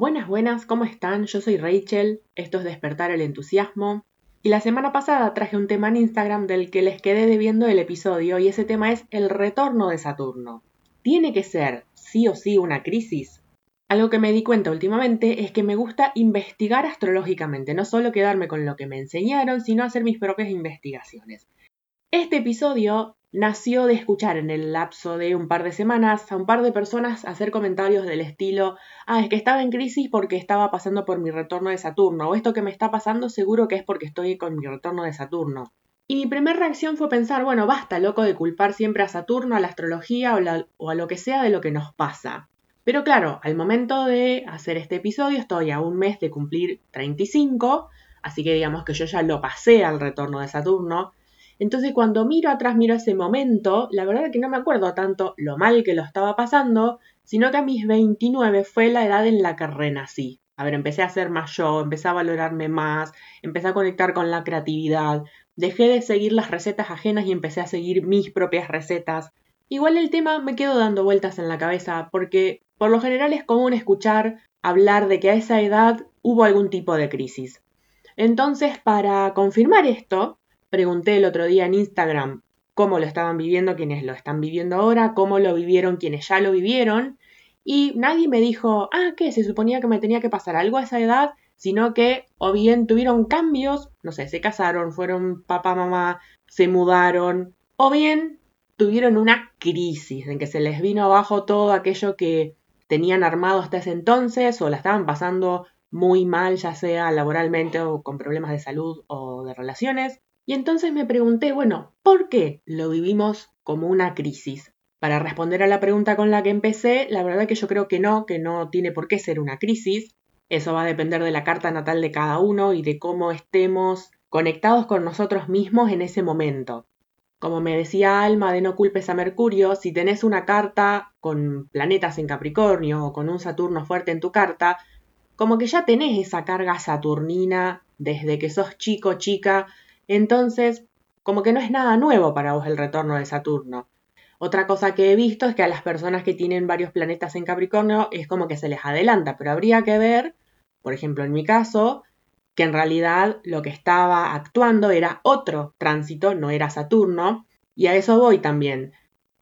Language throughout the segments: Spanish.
Buenas, buenas, ¿cómo están? Yo soy Rachel, esto es Despertar el Entusiasmo. Y la semana pasada traje un tema en Instagram del que les quedé debiendo el episodio y ese tema es el retorno de Saturno. ¿Tiene que ser sí o sí una crisis? Algo que me di cuenta últimamente es que me gusta investigar astrológicamente, no solo quedarme con lo que me enseñaron, sino hacer mis propias investigaciones. Este episodio nació de escuchar en el lapso de un par de semanas a un par de personas hacer comentarios del estilo, ah, es que estaba en crisis porque estaba pasando por mi retorno de Saturno, o esto que me está pasando seguro que es porque estoy con mi retorno de Saturno. Y mi primera reacción fue pensar, bueno, basta, loco, de culpar siempre a Saturno, a la astrología o, o a lo que sea de lo que nos pasa. Pero claro, al momento de hacer este episodio estoy a un mes de cumplir 35, así que digamos que yo ya lo pasé al retorno de Saturno, entonces cuando miro atrás, miro ese momento, la verdad es que no me acuerdo tanto lo mal que lo estaba pasando, sino que a mis 29 fue la edad en la que renací. A ver, empecé a ser más yo, empecé a valorarme más, empecé a conectar con la creatividad, dejé de seguir las recetas ajenas y empecé a seguir mis propias recetas. Igual el tema me quedó dando vueltas en la cabeza porque por lo general es común escuchar hablar de que a esa edad hubo algún tipo de crisis. Entonces, para confirmar esto, Pregunté el otro día en Instagram cómo lo estaban viviendo quienes lo están viviendo ahora, cómo lo vivieron quienes ya lo vivieron, y nadie me dijo, ah, que se suponía que me tenía que pasar algo a esa edad, sino que o bien tuvieron cambios, no sé, se casaron, fueron papá, mamá, se mudaron, o bien tuvieron una crisis en que se les vino abajo todo aquello que tenían armado hasta ese entonces o la estaban pasando muy mal, ya sea laboralmente o con problemas de salud o de relaciones. Y entonces me pregunté, bueno, ¿por qué lo vivimos como una crisis? Para responder a la pregunta con la que empecé, la verdad que yo creo que no, que no tiene por qué ser una crisis. Eso va a depender de la carta natal de cada uno y de cómo estemos conectados con nosotros mismos en ese momento. Como me decía Alma de No culpes a Mercurio, si tenés una carta con planetas en Capricornio o con un Saturno fuerte en tu carta, como que ya tenés esa carga saturnina desde que sos chico, chica, entonces, como que no es nada nuevo para vos el retorno de Saturno. Otra cosa que he visto es que a las personas que tienen varios planetas en Capricornio es como que se les adelanta, pero habría que ver, por ejemplo en mi caso, que en realidad lo que estaba actuando era otro tránsito, no era Saturno, y a eso voy también.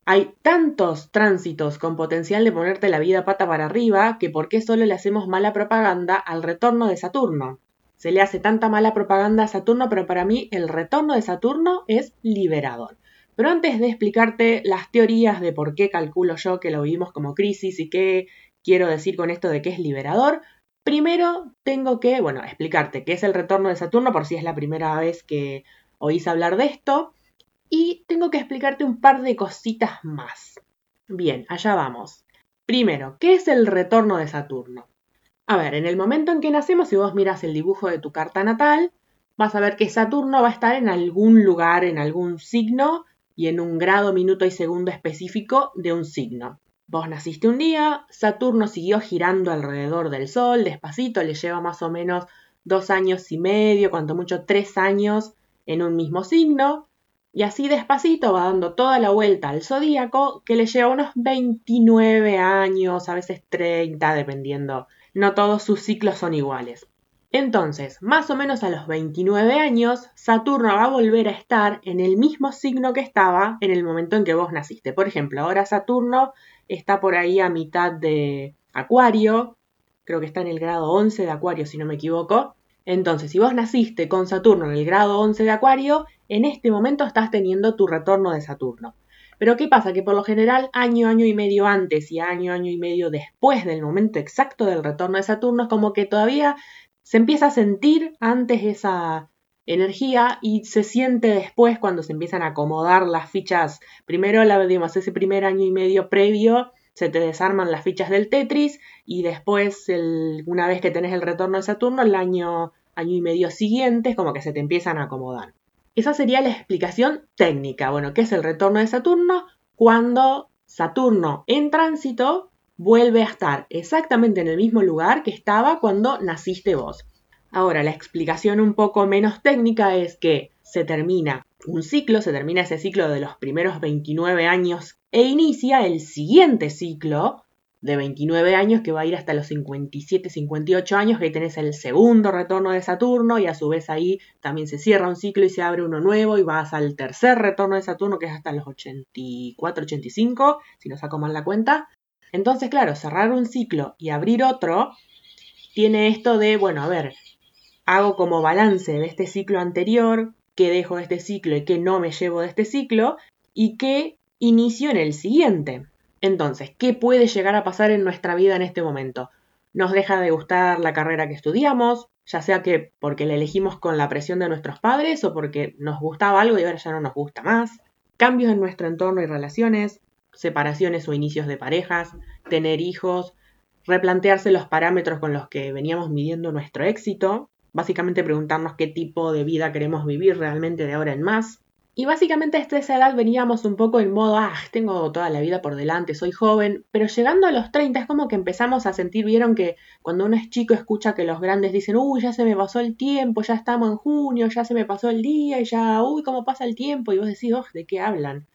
Hay tantos tránsitos con potencial de ponerte la vida pata para arriba que por qué solo le hacemos mala propaganda al retorno de Saturno se le hace tanta mala propaganda a Saturno, pero para mí el retorno de Saturno es liberador. Pero antes de explicarte las teorías de por qué calculo yo que lo vivimos como crisis y qué quiero decir con esto de que es liberador, primero tengo que, bueno, explicarte qué es el retorno de Saturno por si es la primera vez que oís hablar de esto. Y tengo que explicarte un par de cositas más. Bien, allá vamos. Primero, ¿qué es el retorno de Saturno? A ver, en el momento en que nacemos, si vos miras el dibujo de tu carta natal, vas a ver que Saturno va a estar en algún lugar, en algún signo y en un grado, minuto y segundo específico de un signo. Vos naciste un día, Saturno siguió girando alrededor del Sol, despacito, le lleva más o menos dos años y medio, cuanto mucho tres años en un mismo signo, y así despacito va dando toda la vuelta al zodíaco, que le lleva unos 29 años, a veces 30, dependiendo no todos sus ciclos son iguales. Entonces, más o menos a los 29 años, Saturno va a volver a estar en el mismo signo que estaba en el momento en que vos naciste. Por ejemplo, ahora Saturno está por ahí a mitad de Acuario, creo que está en el grado 11 de Acuario si no me equivoco. Entonces, si vos naciste con Saturno en el grado 11 de Acuario, en este momento estás teniendo tu retorno de Saturno. Pero ¿qué pasa? Que por lo general año, año y medio antes y año, año y medio después del momento exacto del retorno de Saturno es como que todavía se empieza a sentir antes esa energía y se siente después cuando se empiezan a acomodar las fichas. Primero, la, digamos, ese primer año y medio previo se te desarman las fichas del Tetris y después, una vez que tenés el retorno de Saturno, el año, año y medio siguiente es como que se te empiezan a acomodar. Esa sería la explicación técnica. Bueno, ¿qué es el retorno de Saturno? Cuando Saturno en tránsito vuelve a estar exactamente en el mismo lugar que estaba cuando naciste vos. Ahora, la explicación un poco menos técnica es que se termina un ciclo, se termina ese ciclo de los primeros 29 años e inicia el siguiente ciclo de 29 años que va a ir hasta los 57, 58 años, que ahí tenés el segundo retorno de Saturno y a su vez ahí también se cierra un ciclo y se abre uno nuevo y vas al tercer retorno de Saturno que es hasta los 84, 85, si no saco mal la cuenta. Entonces, claro, cerrar un ciclo y abrir otro tiene esto de, bueno, a ver, hago como balance de este ciclo anterior, qué dejo de este ciclo y qué no me llevo de este ciclo, y qué inicio en el siguiente. Entonces, ¿qué puede llegar a pasar en nuestra vida en este momento? Nos deja de gustar la carrera que estudiamos, ya sea que porque la elegimos con la presión de nuestros padres o porque nos gustaba algo y ahora ya no nos gusta más. Cambios en nuestro entorno y relaciones, separaciones o inicios de parejas, tener hijos, replantearse los parámetros con los que veníamos midiendo nuestro éxito, básicamente preguntarnos qué tipo de vida queremos vivir realmente de ahora en más, y básicamente a esa edad veníamos un poco en modo, ah, tengo toda la vida por delante, soy joven, pero llegando a los 30 es como que empezamos a sentir, vieron que cuando uno es chico escucha que los grandes dicen, uy, ya se me pasó el tiempo, ya estamos en junio, ya se me pasó el día y ya, uy, cómo pasa el tiempo, y vos decís, oh, ¿de qué hablan?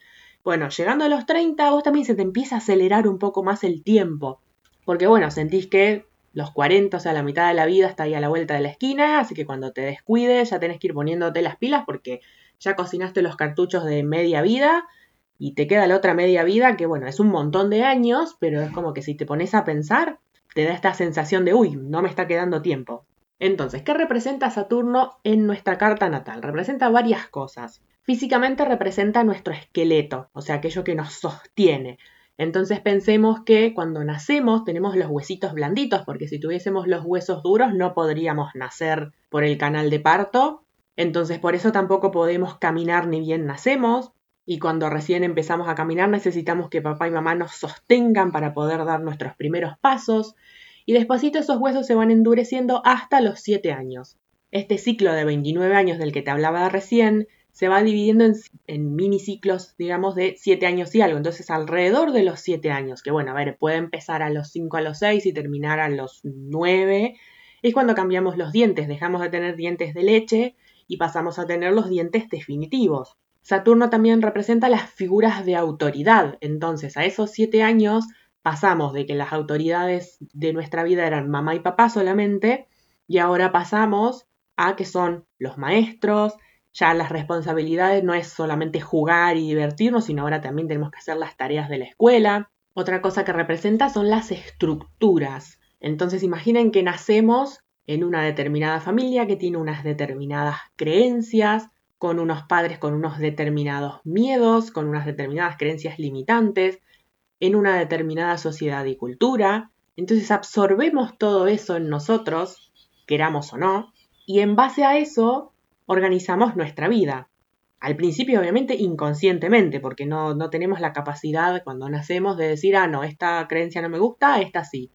Bueno, llegando a los 30, vos también se te empieza a acelerar un poco más el tiempo, porque bueno, sentís que los 40, o sea, la mitad de la vida está ahí a la vuelta de la esquina, así que cuando te descuides ya tenés que ir poniéndote las pilas porque ya cocinaste los cartuchos de media vida y te queda la otra media vida, que bueno, es un montón de años, pero es como que si te pones a pensar, te da esta sensación de, uy, no me está quedando tiempo. Entonces, ¿qué representa Saturno en nuestra carta natal? Representa varias cosas. Físicamente representa nuestro esqueleto, o sea, aquello que nos sostiene. Entonces pensemos que cuando nacemos tenemos los huesitos blanditos, porque si tuviésemos los huesos duros no podríamos nacer por el canal de parto entonces por eso tampoco podemos caminar ni bien nacemos y cuando recién empezamos a caminar necesitamos que papá y mamá nos sostengan para poder dar nuestros primeros pasos y despacito esos huesos se van endureciendo hasta los 7 años. Este ciclo de 29 años del que te hablaba recién se va dividiendo en, en miniciclos, digamos, de 7 años y algo. Entonces, alrededor de los 7 años, que bueno, a ver, puede empezar a los 5 a los 6 y terminar a los 9, es cuando cambiamos los dientes, dejamos de tener dientes de leche y pasamos a tener los dientes definitivos. Saturno también representa las figuras de autoridad, entonces a esos siete años pasamos de que las autoridades de nuestra vida eran mamá y papá solamente, y ahora pasamos a que son los maestros, ya las responsabilidades no es solamente jugar y divertirnos, sino ahora también tenemos que hacer las tareas de la escuela. Otra cosa que representa son las estructuras. Entonces imaginen que nacemos en una determinada familia que tiene unas determinadas creencias, con unos padres con unos determinados miedos, con unas determinadas creencias limitantes, en una determinada sociedad y cultura. Entonces absorbemos todo eso en nosotros, queramos o no, y en base a eso organizamos nuestra vida. Al principio, obviamente, inconscientemente, porque no, no tenemos la capacidad cuando nacemos de decir, ah, no, esta creencia no me gusta, esta sí.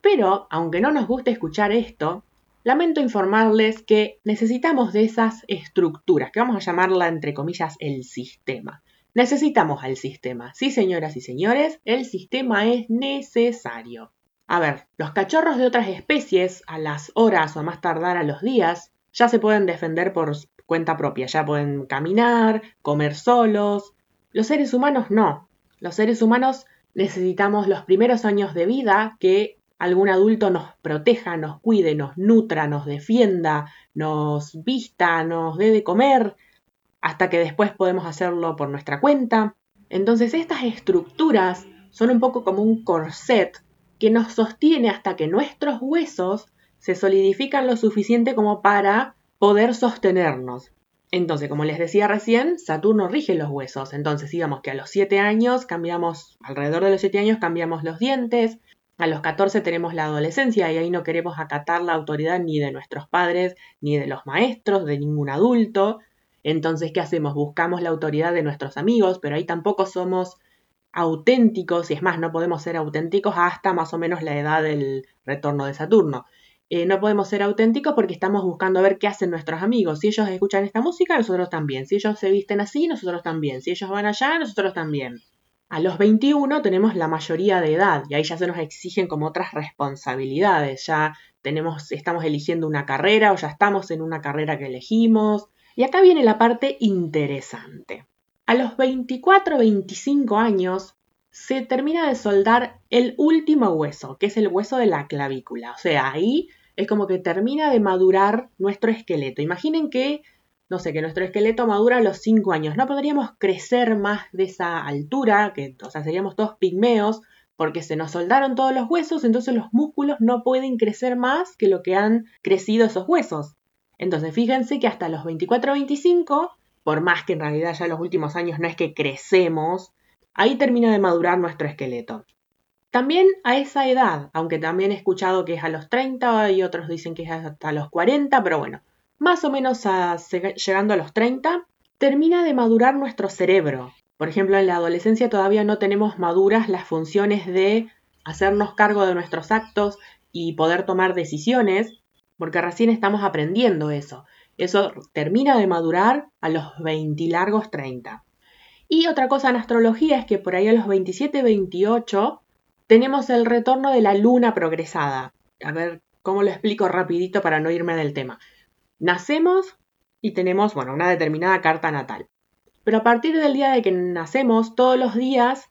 Pero, aunque no nos guste escuchar esto, lamento informarles que necesitamos de esas estructuras, que vamos a llamarla entre comillas el sistema. Necesitamos al sistema. Sí, señoras y señores, el sistema es necesario. A ver, los cachorros de otras especies, a las horas o a más tardar a los días, ya se pueden defender por cuenta propia, ya pueden caminar, comer solos. Los seres humanos no. Los seres humanos necesitamos los primeros años de vida que algún adulto nos proteja, nos cuide, nos nutra, nos defienda, nos vista, nos dé de comer, hasta que después podemos hacerlo por nuestra cuenta. Entonces estas estructuras son un poco como un corset que nos sostiene hasta que nuestros huesos se solidifican lo suficiente como para poder sostenernos. Entonces, como les decía recién, Saturno rige los huesos. Entonces, digamos que a los 7 años cambiamos, alrededor de los 7 años cambiamos los dientes, a los 14 tenemos la adolescencia y ahí no queremos acatar la autoridad ni de nuestros padres, ni de los maestros, de ningún adulto. Entonces, ¿qué hacemos? Buscamos la autoridad de nuestros amigos, pero ahí tampoco somos auténticos, y es más, no podemos ser auténticos hasta más o menos la edad del retorno de Saturno. Eh, no podemos ser auténticos porque estamos buscando ver qué hacen nuestros amigos. Si ellos escuchan esta música, nosotros también. Si ellos se visten así, nosotros también. Si ellos van allá, nosotros también. A los 21 tenemos la mayoría de edad y ahí ya se nos exigen como otras responsabilidades, ya tenemos, estamos eligiendo una carrera o ya estamos en una carrera que elegimos. Y acá viene la parte interesante. A los 24 25 años, se termina de soldar el último hueso, que es el hueso de la clavícula. O sea, ahí es como que termina de madurar nuestro esqueleto. Imaginen que, no sé, que nuestro esqueleto madura a los 5 años. No podríamos crecer más de esa altura, que, o sea, seríamos todos pigmeos, porque se nos soldaron todos los huesos, entonces los músculos no pueden crecer más que lo que han crecido esos huesos. Entonces, fíjense que hasta los 24 o 25, por más que en realidad ya en los últimos años no es que crecemos, ahí termina de madurar nuestro esqueleto. También a esa edad, aunque también he escuchado que es a los 30 y otros dicen que es hasta los 40, pero bueno, más o menos llegando a los 30, termina de madurar nuestro cerebro. Por ejemplo, en la adolescencia todavía no tenemos maduras las funciones de hacernos cargo de nuestros actos y poder tomar decisiones, porque recién estamos aprendiendo eso. Eso termina de madurar a los 20 largos 30. Y otra cosa en astrología es que por ahí a los 27-28 tenemos el retorno de la luna progresada. A ver cómo lo explico rapidito para no irme del tema. Nacemos y tenemos, bueno, una determinada carta natal. Pero a partir del día de que nacemos, todos los días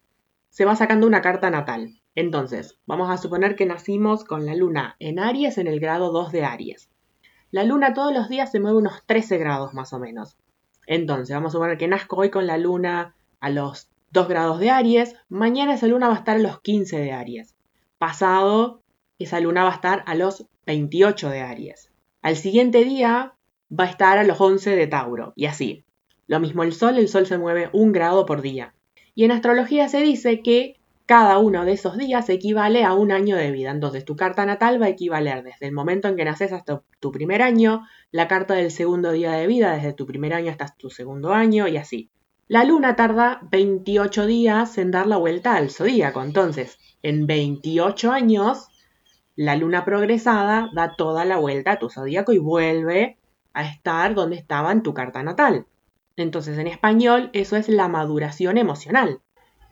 se va sacando una carta natal. Entonces, vamos a suponer que nacimos con la luna en Aries en el grado 2 de Aries. La luna todos los días se mueve unos 13 grados más o menos. Entonces, vamos a suponer que nazco hoy con la luna a los 2 grados de Aries, mañana esa luna va a estar a los 15 de Aries. Pasado, esa luna va a estar a los 28 de Aries. Al siguiente día va a estar a los 11 de Tauro, y así. Lo mismo el Sol, el Sol se mueve un grado por día. Y en astrología se dice que cada uno de esos días equivale a un año de vida. Entonces tu carta natal va a equivaler desde el momento en que naces hasta tu primer año, la carta del segundo día de vida desde tu primer año hasta tu segundo año y así. La luna tarda 28 días en dar la vuelta al zodíaco. Entonces, en 28 años, la luna progresada da toda la vuelta a tu zodíaco y vuelve a estar donde estaba en tu carta natal. Entonces, en español, eso es la maduración emocional.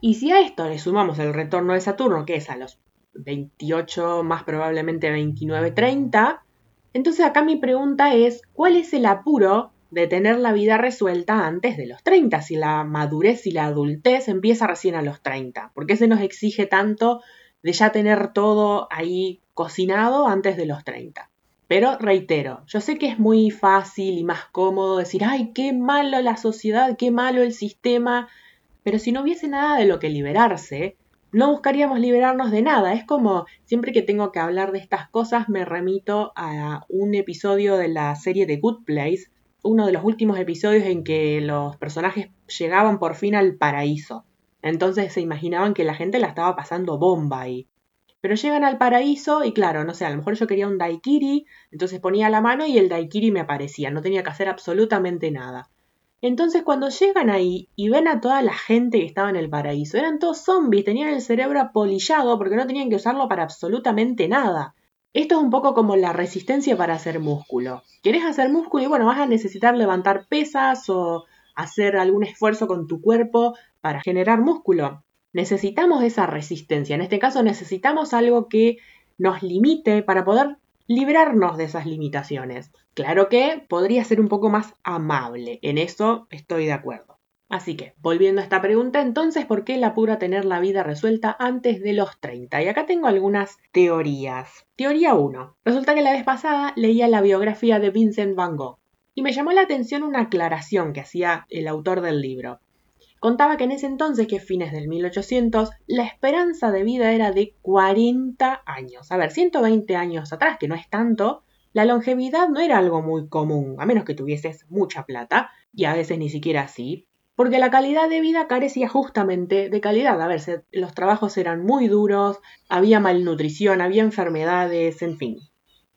Y si a esto le sumamos el retorno de Saturno, que es a los 28, más probablemente 29, 30, entonces acá mi pregunta es, ¿cuál es el apuro de tener la vida resuelta antes de los 30? Si la madurez y la adultez empieza recién a los 30. ¿Por qué se nos exige tanto de ya tener todo ahí cocinado antes de los 30? Pero reitero, yo sé que es muy fácil y más cómodo decir, ay, qué malo la sociedad, qué malo el sistema, pero si no hubiese nada de lo que liberarse, no buscaríamos liberarnos de nada. Es como siempre que tengo que hablar de estas cosas me remito a un episodio de la serie The Good Place, uno de los últimos episodios en que los personajes llegaban por fin al paraíso. Entonces se imaginaban que la gente la estaba pasando bomba ahí. Pero llegan al paraíso y claro, no sé, a lo mejor yo quería un daiquiri, entonces ponía la mano y el daiquiri me aparecía, no tenía que hacer absolutamente nada. Entonces cuando llegan ahí y ven a toda la gente que estaba en el paraíso, eran todos zombies, tenían el cerebro apolillado porque no tenían que usarlo para absolutamente nada. Esto es un poco como la resistencia para hacer músculo. ¿Querés hacer músculo? Y bueno, vas a necesitar levantar pesas o hacer algún esfuerzo con tu cuerpo para generar músculo necesitamos esa resistencia. En este caso necesitamos algo que nos limite para poder librarnos de esas limitaciones. Claro que podría ser un poco más amable, en eso estoy de acuerdo. Así que, volviendo a esta pregunta, entonces, ¿por qué la pura tener la vida resuelta antes de los 30? Y acá tengo algunas teorías. Teoría 1. Resulta que la vez pasada leía la biografía de Vincent Van Gogh y me llamó la atención una aclaración que hacía el autor del libro. Contaba que en ese entonces, que fines del 1800, la esperanza de vida era de 40 años. A ver, 120 años atrás, que no es tanto, la longevidad no era algo muy común, a menos que tuvieses mucha plata, y a veces ni siquiera así, porque la calidad de vida carecía justamente de calidad. A ver, los trabajos eran muy duros, había malnutrición, había enfermedades, en fin.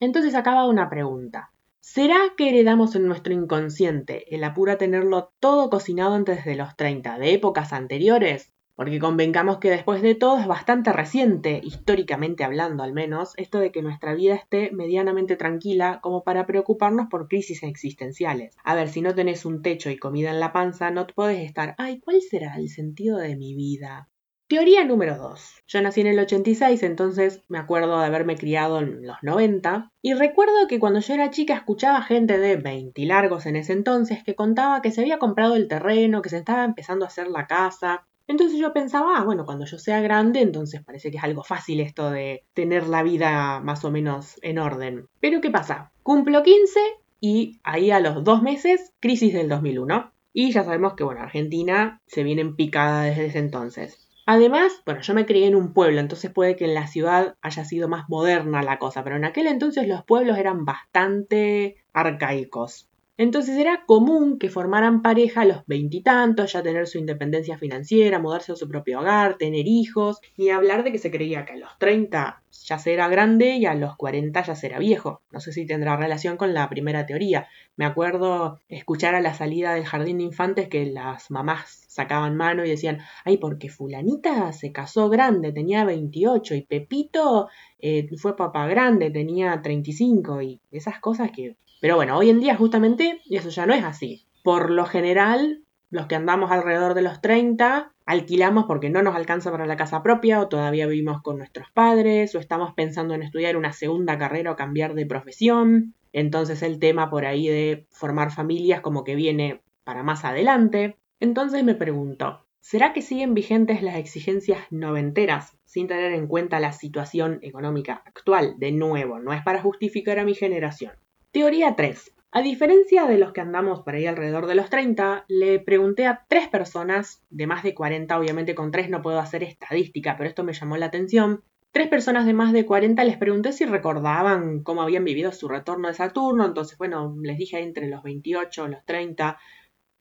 Entonces acaba una pregunta. ¿Será que heredamos en nuestro inconsciente el apuro a tenerlo todo cocinado antes de los 30, de épocas anteriores? Porque convengamos que después de todo es bastante reciente, históricamente hablando al menos, esto de que nuestra vida esté medianamente tranquila como para preocuparnos por crisis existenciales. A ver, si no tenés un techo y comida en la panza, no podés estar, ay, ¿cuál será el sentido de mi vida? Teoría número 2. Yo nací en el 86, entonces me acuerdo de haberme criado en los 90. Y recuerdo que cuando yo era chica escuchaba gente de 20 largos en ese entonces que contaba que se había comprado el terreno, que se estaba empezando a hacer la casa. Entonces yo pensaba, ah, bueno, cuando yo sea grande, entonces parece que es algo fácil esto de tener la vida más o menos en orden. Pero ¿qué pasa? Cumplo 15 y ahí a los dos meses, crisis del 2001. Y ya sabemos que, bueno, Argentina se viene en picada desde ese entonces. Además, bueno, yo me crié en un pueblo, entonces puede que en la ciudad haya sido más moderna la cosa, pero en aquel entonces los pueblos eran bastante arcaicos. Entonces era común que formaran pareja a los veintitantos, ya tener su independencia financiera, mudarse a su propio hogar, tener hijos, ni hablar de que se creía que a los 30 ya será grande y a los 40 ya será viejo. No sé si tendrá relación con la primera teoría. Me acuerdo escuchar a la salida del jardín de infantes que las mamás sacaban mano y decían, ay, porque fulanita se casó grande, tenía 28 y Pepito eh, fue papá grande, tenía 35 y esas cosas que pero bueno, hoy en día justamente eso ya no es así. Por lo general, los que andamos alrededor de los 30 alquilamos porque no nos alcanza para la casa propia o todavía vivimos con nuestros padres o estamos pensando en estudiar una segunda carrera o cambiar de profesión. Entonces el tema por ahí de formar familias como que viene para más adelante. Entonces me pregunto, ¿será que siguen vigentes las exigencias noventeras sin tener en cuenta la situación económica actual? De nuevo, no es para justificar a mi generación. Teoría 3. A diferencia de los que andamos por ahí alrededor de los 30, le pregunté a tres personas, de más de 40, obviamente con tres no puedo hacer estadística, pero esto me llamó la atención. Tres personas de más de 40 les pregunté si recordaban cómo habían vivido su retorno de Saturno, entonces bueno, les dije entre los 28 los 30,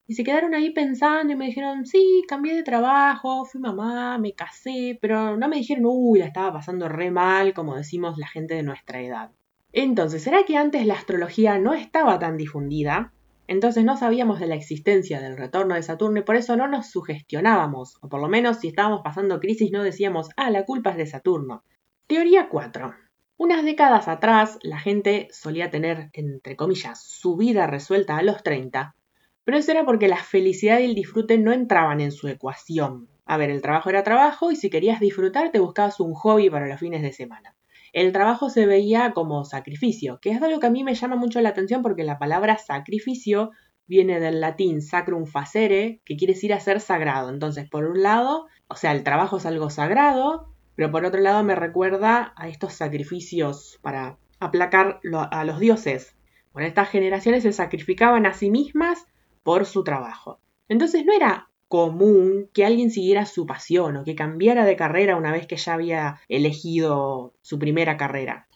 y se quedaron ahí pensando y me dijeron, sí, cambié de trabajo, fui mamá, me casé, pero no me dijeron, uy, la estaba pasando re mal, como decimos la gente de nuestra edad. Entonces, ¿será que antes la astrología no estaba tan difundida? Entonces no sabíamos de la existencia del retorno de Saturno y por eso no nos sugestionábamos, o por lo menos si estábamos pasando crisis no decíamos, ah, la culpa es de Saturno. Teoría 4. Unas décadas atrás la gente solía tener, entre comillas, su vida resuelta a los 30, pero eso era porque la felicidad y el disfrute no entraban en su ecuación. A ver, el trabajo era trabajo y si querías disfrutar te buscabas un hobby para los fines de semana el trabajo se veía como sacrificio, que es algo que a mí me llama mucho la atención porque la palabra sacrificio viene del latín sacrum facere, que quiere decir hacer sagrado. Entonces, por un lado, o sea, el trabajo es algo sagrado, pero por otro lado me recuerda a estos sacrificios para aplacar a los dioses. Bueno, estas generaciones se sacrificaban a sí mismas por su trabajo. Entonces no era común que alguien siguiera su pasión o que cambiara de carrera una vez que ya había elegido su primera carrera.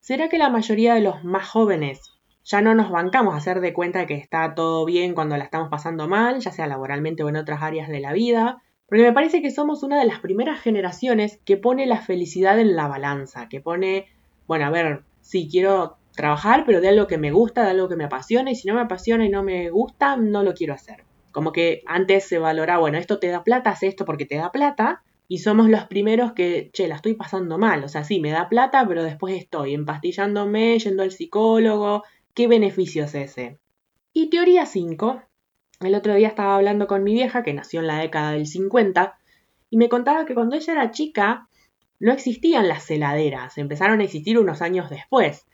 ¿Será que la mayoría de los más jóvenes ya no nos bancamos a hacer de cuenta que está todo bien cuando la estamos pasando mal, ya sea laboralmente o en otras áreas de la vida? Porque me parece que somos una de las primeras generaciones que pone la felicidad en la balanza, que pone, bueno, a ver, sí, quiero trabajar, pero de algo que me gusta, de algo que me apasiona, y si no me apasiona y no me gusta, no lo quiero hacer. Como que antes se valora, bueno, esto te da plata, haz esto porque te da plata. Y somos los primeros que, che, la estoy pasando mal. O sea, sí, me da plata, pero después estoy empastillándome, yendo al psicólogo. ¿Qué beneficio es ese? Y teoría 5. El otro día estaba hablando con mi vieja, que nació en la década del 50, y me contaba que cuando ella era chica no existían las heladeras, empezaron a existir unos años después.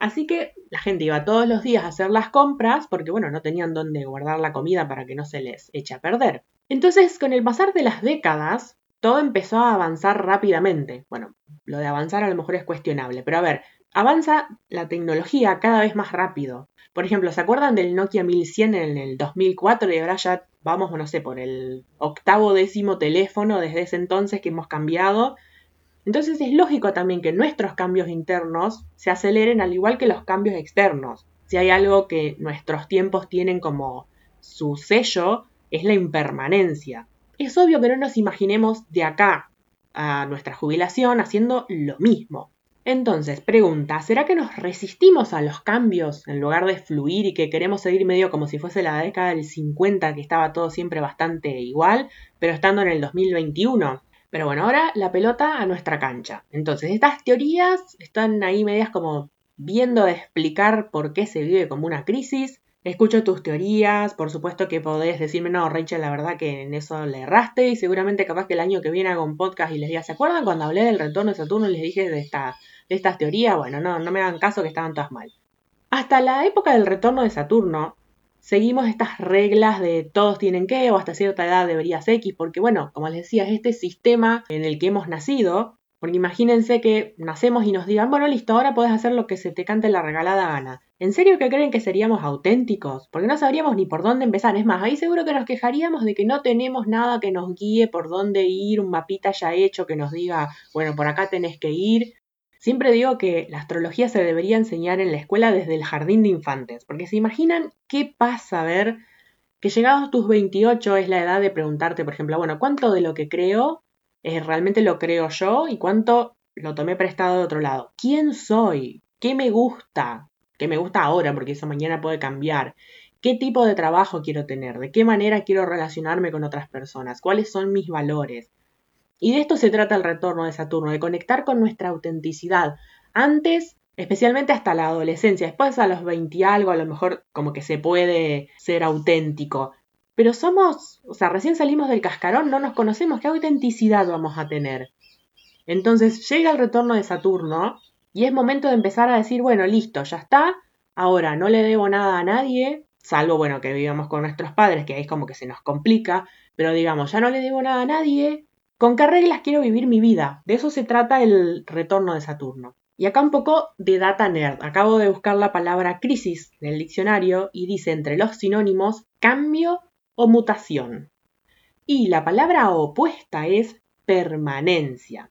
Así que la gente iba todos los días a hacer las compras porque, bueno, no tenían dónde guardar la comida para que no se les eche a perder. Entonces, con el pasar de las décadas, todo empezó a avanzar rápidamente. Bueno, lo de avanzar a lo mejor es cuestionable, pero a ver, avanza la tecnología cada vez más rápido. Por ejemplo, ¿se acuerdan del Nokia 1100 en el 2004 y ahora ya vamos, no sé, por el octavo décimo teléfono desde ese entonces que hemos cambiado entonces es lógico también que nuestros cambios internos se aceleren al igual que los cambios externos. Si hay algo que nuestros tiempos tienen como su sello, es la impermanencia. Es obvio que no nos imaginemos de acá a nuestra jubilación haciendo lo mismo. Entonces, pregunta, ¿será que nos resistimos a los cambios en lugar de fluir y que queremos seguir medio como si fuese la década del 50 que estaba todo siempre bastante igual, pero estando en el 2021? Pero bueno, ahora la pelota a nuestra cancha. Entonces, estas teorías están ahí medias como viendo de explicar por qué se vive como una crisis. Escucho tus teorías, por supuesto que podés decirme, no, Rachel, la verdad que en eso le erraste y seguramente capaz que el año que viene hago un podcast y les diga, ¿se acuerdan cuando hablé del retorno de Saturno y les dije de, esta, de estas teorías? Bueno, no, no me hagan caso que estaban todas mal. Hasta la época del retorno de Saturno, seguimos estas reglas de todos tienen que o hasta cierta edad deberías X, porque bueno, como les decía, es este sistema en el que hemos nacido, porque imagínense que nacemos y nos digan, bueno, listo, ahora puedes hacer lo que se te cante la regalada gana. ¿En serio que creen que seríamos auténticos? Porque no sabríamos ni por dónde empezar. Es más, ahí seguro que nos quejaríamos de que no tenemos nada que nos guíe por dónde ir, un mapita ya hecho que nos diga, bueno, por acá tenés que ir. Siempre digo que la astrología se debería enseñar en la escuela desde el jardín de infantes, porque se imaginan qué pasa a ver que llegados tus 28 es la edad de preguntarte, por ejemplo, bueno, ¿cuánto de lo que creo eh, realmente lo creo yo y cuánto lo tomé prestado de otro lado. ¿Quién soy? ¿Qué me gusta? ¿Qué me gusta ahora? Porque eso mañana puede cambiar. ¿Qué tipo de trabajo quiero tener? ¿De qué manera quiero relacionarme con otras personas? ¿Cuáles son mis valores? Y de esto se trata el retorno de Saturno, de conectar con nuestra autenticidad. Antes, especialmente hasta la adolescencia, después a los 20 y algo, a lo mejor como que se puede ser auténtico pero somos, o sea, recién salimos del cascarón, no nos conocemos, ¿qué autenticidad vamos a tener? Entonces llega el retorno de Saturno y es momento de empezar a decir, bueno, listo, ya está, ahora no le debo nada a nadie, salvo, bueno, que vivamos con nuestros padres, que ahí es como que se nos complica, pero digamos, ya no le debo nada a nadie, ¿con qué reglas quiero vivir mi vida? De eso se trata el retorno de Saturno. Y acá un poco de data nerd. Acabo de buscar la palabra crisis en el diccionario y dice entre los sinónimos cambio o mutación. Y la palabra opuesta es permanencia.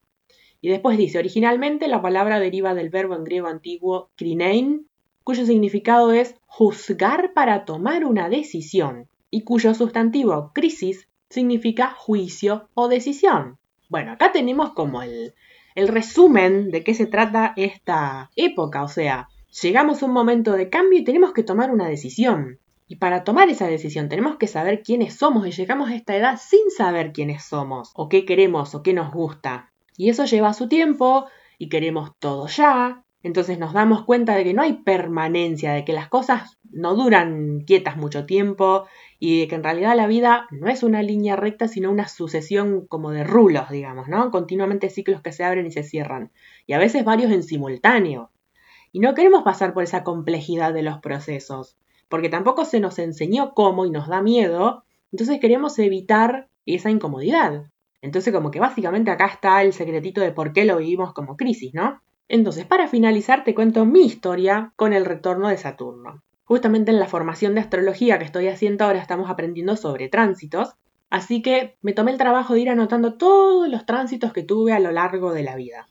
Y después dice, originalmente la palabra deriva del verbo en griego antiguo krinein, cuyo significado es juzgar para tomar una decisión, y cuyo sustantivo crisis significa juicio o decisión. Bueno, acá tenemos como el, el resumen de qué se trata esta época, o sea, llegamos a un momento de cambio y tenemos que tomar una decisión. Y para tomar esa decisión tenemos que saber quiénes somos y llegamos a esta edad sin saber quiénes somos o qué queremos o qué nos gusta. Y eso lleva su tiempo y queremos todo ya. Entonces nos damos cuenta de que no hay permanencia, de que las cosas no duran quietas mucho tiempo y de que en realidad la vida no es una línea recta, sino una sucesión como de rulos, digamos, ¿no? Continuamente ciclos que se abren y se cierran. Y a veces varios en simultáneo. Y no queremos pasar por esa complejidad de los procesos porque tampoco se nos enseñó cómo y nos da miedo, entonces queremos evitar esa incomodidad. Entonces como que básicamente acá está el secretito de por qué lo vivimos como crisis, ¿no? Entonces, para finalizar, te cuento mi historia con el retorno de Saturno. Justamente en la formación de astrología que estoy haciendo ahora estamos aprendiendo sobre tránsitos, así que me tomé el trabajo de ir anotando todos los tránsitos que tuve a lo largo de la vida.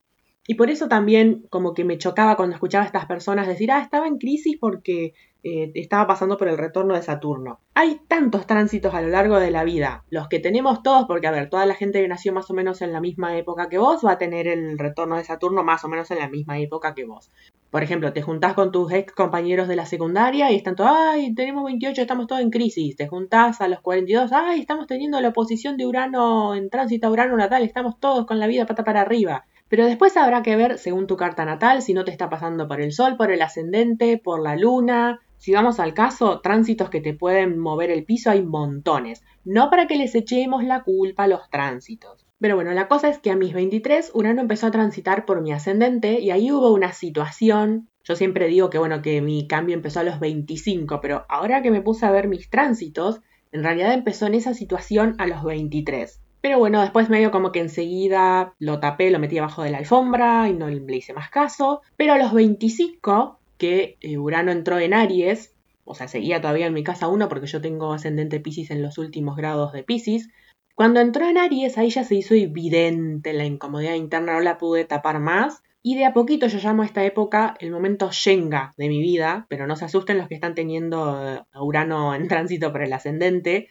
Y por eso también como que me chocaba cuando escuchaba a estas personas decir, ah, estaba en crisis porque eh, estaba pasando por el retorno de Saturno. Hay tantos tránsitos a lo largo de la vida, los que tenemos todos, porque a ver, toda la gente que nació más o menos en la misma época que vos va a tener el retorno de Saturno más o menos en la misma época que vos. Por ejemplo, te juntás con tus ex compañeros de la secundaria y están todos, ay, tenemos 28, estamos todos en crisis. Te juntás a los 42, ay, estamos teniendo la oposición de Urano en tránsito a Urano natal, estamos todos con la vida pata para arriba. Pero después habrá que ver, según tu carta natal, si no te está pasando por el Sol, por el ascendente, por la Luna. Si vamos al caso, tránsitos que te pueden mover el piso hay montones. No para que les echemos la culpa a los tránsitos. Pero bueno, la cosa es que a mis 23 Urano empezó a transitar por mi ascendente y ahí hubo una situación. Yo siempre digo que bueno, que mi cambio empezó a los 25, pero ahora que me puse a ver mis tránsitos, en realidad empezó en esa situación a los 23. Pero bueno, después medio como que enseguida lo tapé, lo metí abajo de la alfombra y no le hice más caso. Pero a los 25, que eh, Urano entró en Aries, o sea, seguía todavía en mi casa 1 porque yo tengo ascendente Pisces en los últimos grados de Pisces. Cuando entró en Aries, ahí ya se hizo evidente la incomodidad interna, no la pude tapar más. Y de a poquito yo llamo a esta época el momento Shenga de mi vida, pero no se asusten los que están teniendo eh, Urano en tránsito por el ascendente,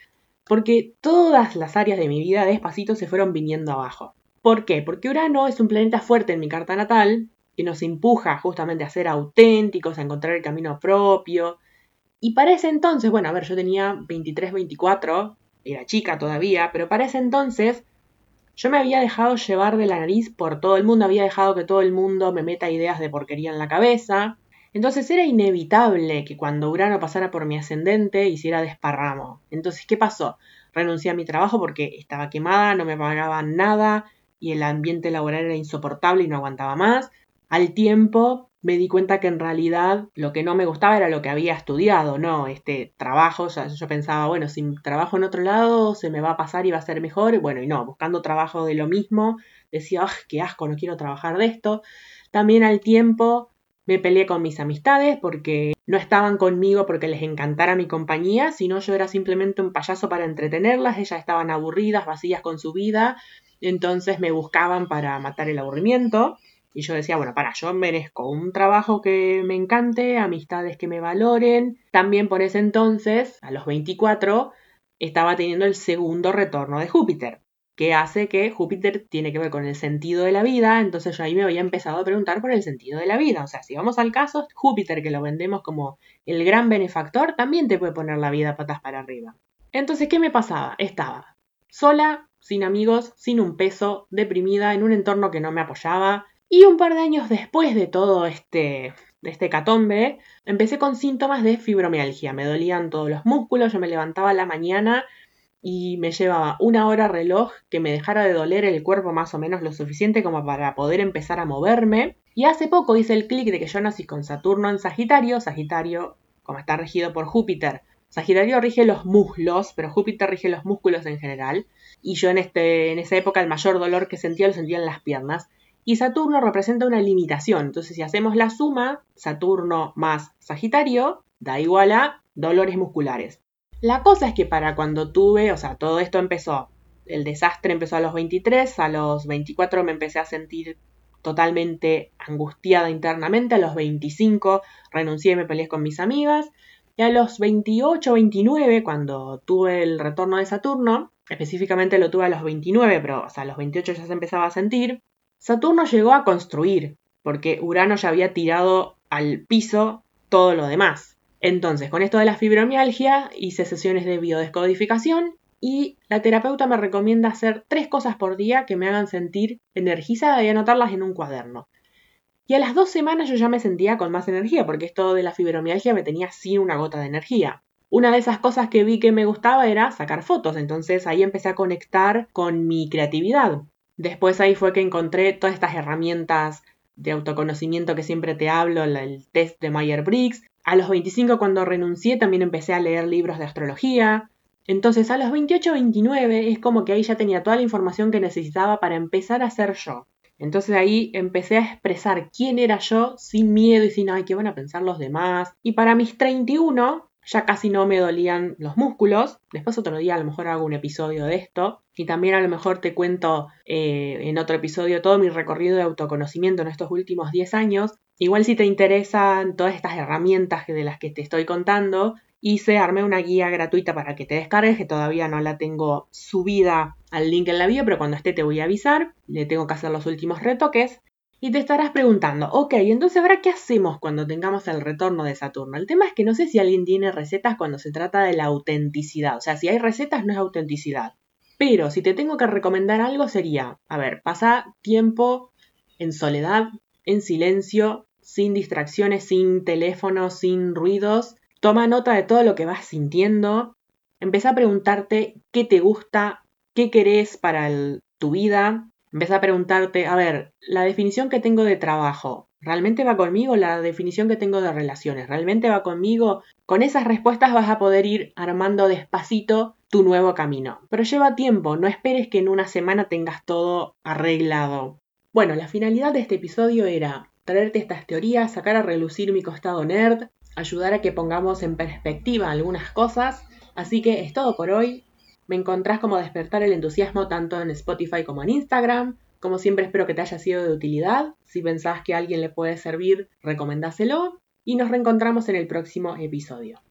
porque todas las áreas de mi vida despacito se fueron viniendo abajo. ¿Por qué? Porque Urano es un planeta fuerte en mi carta natal, que nos empuja justamente a ser auténticos, a encontrar el camino propio. Y para ese entonces, bueno, a ver, yo tenía 23, 24, era chica todavía, pero para ese entonces yo me había dejado llevar de la nariz por todo el mundo, había dejado que todo el mundo me meta ideas de porquería en la cabeza, entonces era inevitable que cuando Urano pasara por mi ascendente hiciera desparramo. Entonces, ¿qué pasó? Renuncié a mi trabajo porque estaba quemada, no me pagaban nada y el ambiente laboral era insoportable y no aguantaba más. Al tiempo, me di cuenta que en realidad lo que no me gustaba era lo que había estudiado, ¿no? Este trabajo, yo pensaba, bueno, si trabajo en otro lado se me va a pasar y va a ser mejor, bueno, y no, buscando trabajo de lo mismo, decía, ¡ah, qué asco, no quiero trabajar de esto! También al tiempo me peleé con mis amistades porque no estaban conmigo porque les encantara mi compañía, sino yo era simplemente un payaso para entretenerlas, ellas estaban aburridas, vacías con su vida, entonces me buscaban para matar el aburrimiento. Y yo decía, bueno, para, yo merezco un trabajo que me encante, amistades que me valoren. También por ese entonces, a los 24, estaba teniendo el segundo retorno de Júpiter que hace que Júpiter tiene que ver con el sentido de la vida, entonces yo ahí me había empezado a preguntar por el sentido de la vida. O sea, si vamos al caso, Júpiter, que lo vendemos como el gran benefactor, también te puede poner la vida patas para arriba. Entonces, ¿qué me pasaba? Estaba sola, sin amigos, sin un peso, deprimida, en un entorno que no me apoyaba. Y un par de años después de todo este, de este catombe, empecé con síntomas de fibromialgia. Me dolían todos los músculos, yo me levantaba la mañana y me llevaba una hora reloj que me dejara de doler el cuerpo más o menos lo suficiente como para poder empezar a moverme. Y hace poco hice el clic de que yo nací con Saturno en Sagitario, Sagitario como está regido por Júpiter. Sagitario rige los muslos, pero Júpiter rige los músculos en general. Y yo en, este, en esa época el mayor dolor que sentía lo sentía en las piernas. Y Saturno representa una limitación. Entonces si hacemos la suma, Saturno más Sagitario da igual a dolores musculares. La cosa es que para cuando tuve, o sea, todo esto empezó, el desastre empezó a los 23, a los 24 me empecé a sentir totalmente angustiada internamente, a los 25 renuncié y me peleé con mis amigas, y a los 28, 29, cuando tuve el retorno de Saturno, específicamente lo tuve a los 29, pero o sea, a los 28 ya se empezaba a sentir, Saturno llegó a construir, porque Urano ya había tirado al piso todo lo demás. Entonces, con esto de la fibromialgia, hice sesiones de biodescodificación y la terapeuta me recomienda hacer tres cosas por día que me hagan sentir energizada y anotarlas en un cuaderno. Y a las dos semanas yo ya me sentía con más energía, porque esto de la fibromialgia me tenía sin una gota de energía. Una de esas cosas que vi que me gustaba era sacar fotos, entonces ahí empecé a conectar con mi creatividad. Después ahí fue que encontré todas estas herramientas de autoconocimiento que siempre te hablo, el test de Meyer-Briggs, a los 25 cuando renuncié también empecé a leer libros de astrología. Entonces a los 28 29 es como que ahí ya tenía toda la información que necesitaba para empezar a ser yo. Entonces ahí empecé a expresar quién era yo sin miedo y sin, ay, qué van a pensar los demás. Y para mis 31 ya casi no me dolían los músculos. Después otro día a lo mejor hago un episodio de esto. Y también a lo mejor te cuento eh, en otro episodio todo mi recorrido de autoconocimiento en estos últimos 10 años. Igual si te interesan todas estas herramientas de las que te estoy contando, hice, armé una guía gratuita para que te descargues, que todavía no la tengo subida al link en la bio, pero cuando esté te voy a avisar. Le tengo que hacer los últimos retoques. Y te estarás preguntando, ok, entonces ahora qué hacemos cuando tengamos el retorno de Saturno. El tema es que no sé si alguien tiene recetas cuando se trata de la autenticidad. O sea, si hay recetas no es autenticidad. Pero si te tengo que recomendar algo sería, a ver, pasa tiempo en soledad, en silencio, sin distracciones, sin teléfono, sin ruidos. Toma nota de todo lo que vas sintiendo. Empieza a preguntarte qué te gusta, qué querés para tu vida, Empieza a preguntarte, a ver, la definición que tengo de trabajo, ¿realmente va conmigo? La definición que tengo de relaciones, ¿realmente va conmigo? Con esas respuestas vas a poder ir armando despacito tu nuevo camino. Pero lleva tiempo, no esperes que en una semana tengas todo arreglado. Bueno, la finalidad de este episodio era traerte estas teorías, sacar a relucir mi costado nerd, ayudar a que pongamos en perspectiva algunas cosas. Así que es todo por hoy. Me encontrás como despertar el entusiasmo tanto en Spotify como en Instagram. Como siempre espero que te haya sido de utilidad. Si pensás que a alguien le puede servir, recomendáselo. Y nos reencontramos en el próximo episodio.